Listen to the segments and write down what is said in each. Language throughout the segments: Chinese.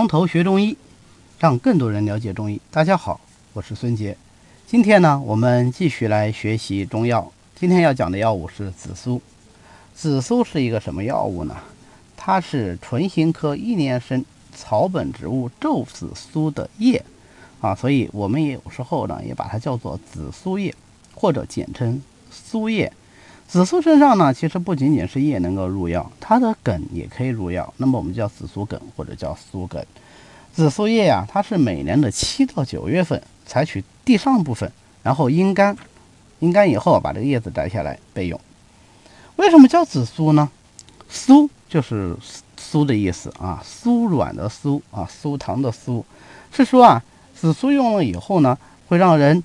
从头学中医，让更多人了解中医。大家好，我是孙杰。今天呢，我们继续来学习中药。今天要讲的药物是紫苏。紫苏是一个什么药物呢？它是唇形科一年生草本植物皱紫苏的叶啊，所以我们也有时候呢，也把它叫做紫苏叶，或者简称苏叶。紫苏身上呢，其实不仅仅是叶能够入药，它的梗也可以入药。那么我们叫紫苏梗或者叫苏梗。紫苏叶呀，它是每年的七到九月份采取地上部分，然后阴干，阴干以后把这个叶子摘下来备用。为什么叫紫苏呢？苏就是苏的意思啊，酥软的酥啊，酥糖的酥，是说啊，紫苏用了以后呢，会让人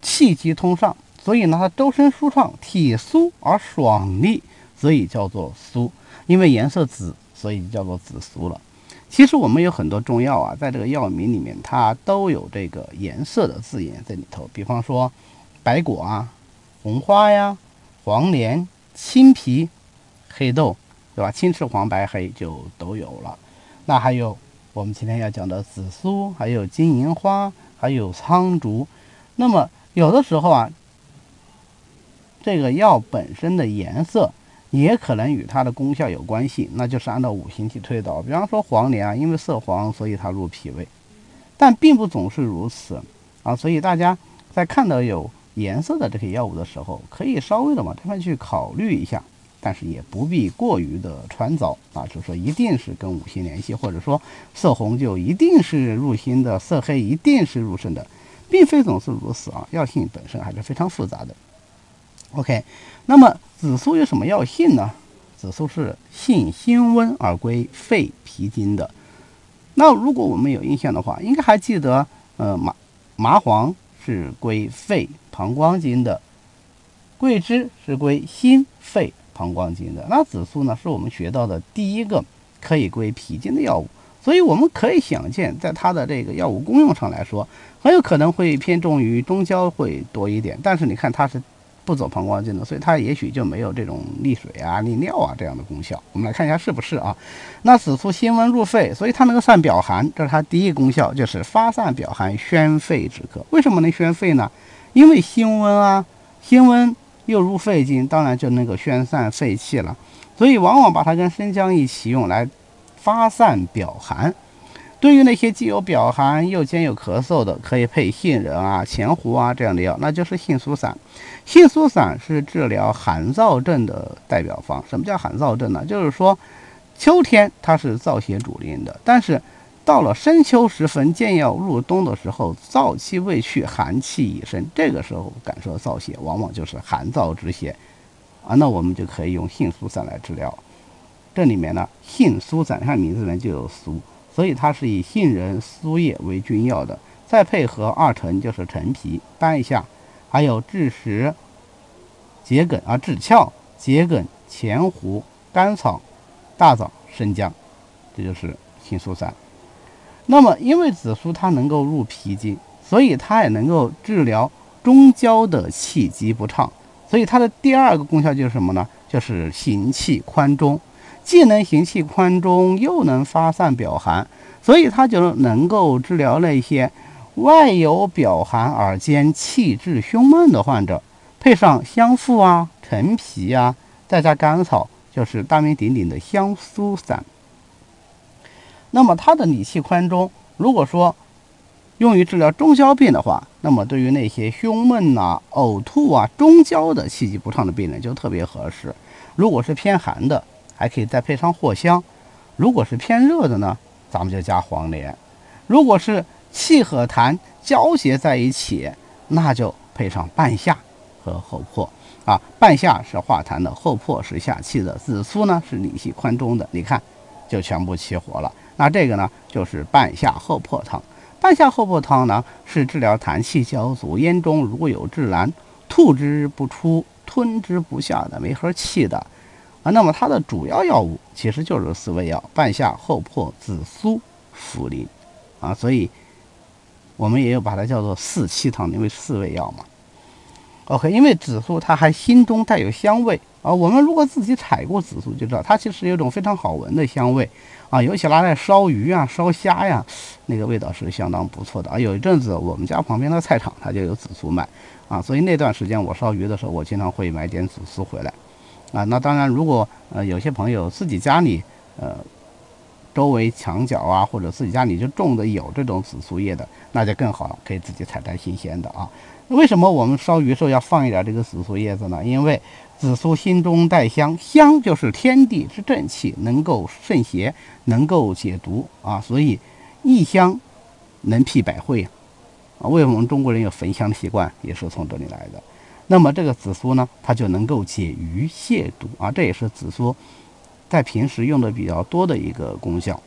气机通畅。所以呢，它周身舒畅，体酥而爽利，所以叫做酥。因为颜色紫，所以叫做紫苏了。其实我们有很多中药啊，在这个药名里面，它都有这个颜色的字眼在里头。比方说，白果啊、红花呀、黄连、青皮、黑豆，对吧？青赤黄白黑就都有了。那还有我们今天要讲的紫苏，还有金银花，还有苍竹。那么有的时候啊。这个药本身的颜色也可能与它的功效有关系，那就是按照五行去推导。比方说黄连啊，因为色黄，所以它入脾胃，但并不总是如此啊。所以大家在看到有颜色的这些药物的时候，可以稍微的往这边去考虑一下，但是也不必过于的穿凿啊，就是说一定是跟五行联系，或者说色红就一定是入心的，色黑一定是入肾的，并非总是如此啊。药性本身还是非常复杂的。OK，那么紫苏有什么药性呢？紫苏是性辛温而归肺脾经的。那如果我们有印象的话，应该还记得，呃，麻麻黄是归肺膀胱经的，桂枝是归心肺膀胱经的。那紫苏呢，是我们学到的第一个可以归脾经的药物。所以我们可以想见，在它的这个药物功用上来说，很有可能会偏重于中焦会多一点。但是你看它是。不走膀胱经的，所以它也许就没有这种利水啊、利尿啊这样的功效。我们来看一下是不是啊？那紫苏辛温入肺，所以它能够散表寒，这是它第一功效，就是发散表寒、宣肺止咳。为什么能宣肺呢？因为辛温啊，辛温又入肺经，当然就能够宣散肺气了。所以往往把它跟生姜一起用来发散表寒。对于那些既有表寒又兼有咳嗽的，可以配杏仁啊、前胡啊这样的药，那就是杏苏散。杏苏散是治疗寒燥症的代表方。什么叫寒燥症呢？就是说，秋天它是燥邪主令的，但是到了深秋时分，渐要入冬的时候，燥气未去，寒气已生，这个时候感受燥邪，往往就是寒燥之邪啊。那我们就可以用杏苏散来治疗。这里面呢，杏苏散看名字呢就有苏。所以它是以杏仁、苏叶为君药的，再配合二陈，就是陈皮、半夏，还有枳实、桔梗啊、枳壳、桔梗、前胡、甘草、大枣、生姜，这就是杏苏散。那么，因为紫苏它能够入脾经，所以它也能够治疗中焦的气机不畅。所以它的第二个功效就是什么呢？就是行气宽中。既能行气宽中，又能发散表寒，所以它就能够治疗那些外有表寒而兼气滞胸闷的患者。配上香附啊、陈皮啊，再加甘草，就是大名鼎鼎的香苏散。那么它的理气宽中，如果说用于治疗中焦病的话，那么对于那些胸闷呐、呕吐啊、中焦的气机不畅的病人就特别合适。如果是偏寒的，还可以再配上藿香，如果是偏热的呢，咱们就加黄连；如果是气和痰交结在一起，那就配上半夏和厚朴啊。半夏是化痰的，厚朴是下气的，紫苏呢是理气宽中的。你看，就全部齐活了。那这个呢，就是半夏厚朴汤。半夏厚朴汤呢，是治疗痰气交阻、咽中如有滞蓝、吐之不出、吞之不下的没盒气的。啊，那么它的主要药物其实就是四味药：半夏、厚朴、紫苏、茯苓。啊，所以我们也有把它叫做四气汤，因为四味药嘛。OK，因为紫苏它还心中带有香味啊。我们如果自己采过紫苏，就知道它其实有一种非常好闻的香味啊。尤其拿来烧鱼啊、烧虾呀，那个味道是相当不错的啊。有一阵子我们家旁边的菜场它就有紫苏卖啊，所以那段时间我烧鱼的时候，我经常会买点紫苏回来啊。那当然，如果呃有些朋友自己家里呃。周围墙角啊，或者自己家里就种的有这种紫苏叶的，那就更好了，可以自己采摘新鲜的啊。为什么我们烧鱼时候要放一点这个紫苏叶子呢？因为紫苏心中带香，香就是天地之正气，能够渗邪，能够解毒啊。所以一香能辟百会啊。为什么我们中国人有焚香的习惯，也是从这里来的。那么这个紫苏呢，它就能够解鱼泻毒啊，这也是紫苏。在平时用的比较多的一个功效。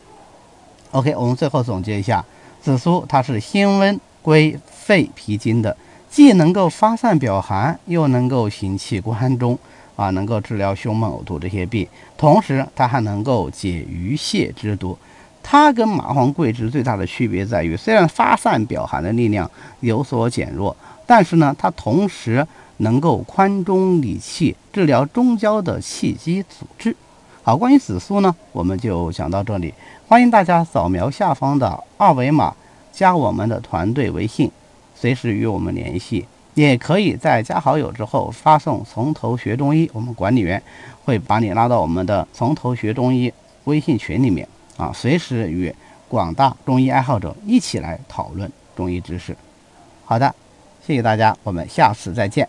OK，我们最后总结一下，紫苏它是辛温归肺脾经的，既能够发散表寒，又能够行气关中，啊，能够治疗胸闷呕吐这些病，同时它还能够解鱼泻之毒。它跟麻黄、桂枝最大的区别在于，虽然发散表寒的力量有所减弱，但是呢，它同时能够宽中理气，治疗中焦的气机阻滞。好，关于紫苏呢，我们就讲到这里。欢迎大家扫描下方的二维码，加我们的团队微信，随时与我们联系。也可以在加好友之后发送“从头学中医”，我们管理员会把你拉到我们的“从头学中医”微信群里面啊，随时与广大中医爱好者一起来讨论中医知识。好的，谢谢大家，我们下次再见。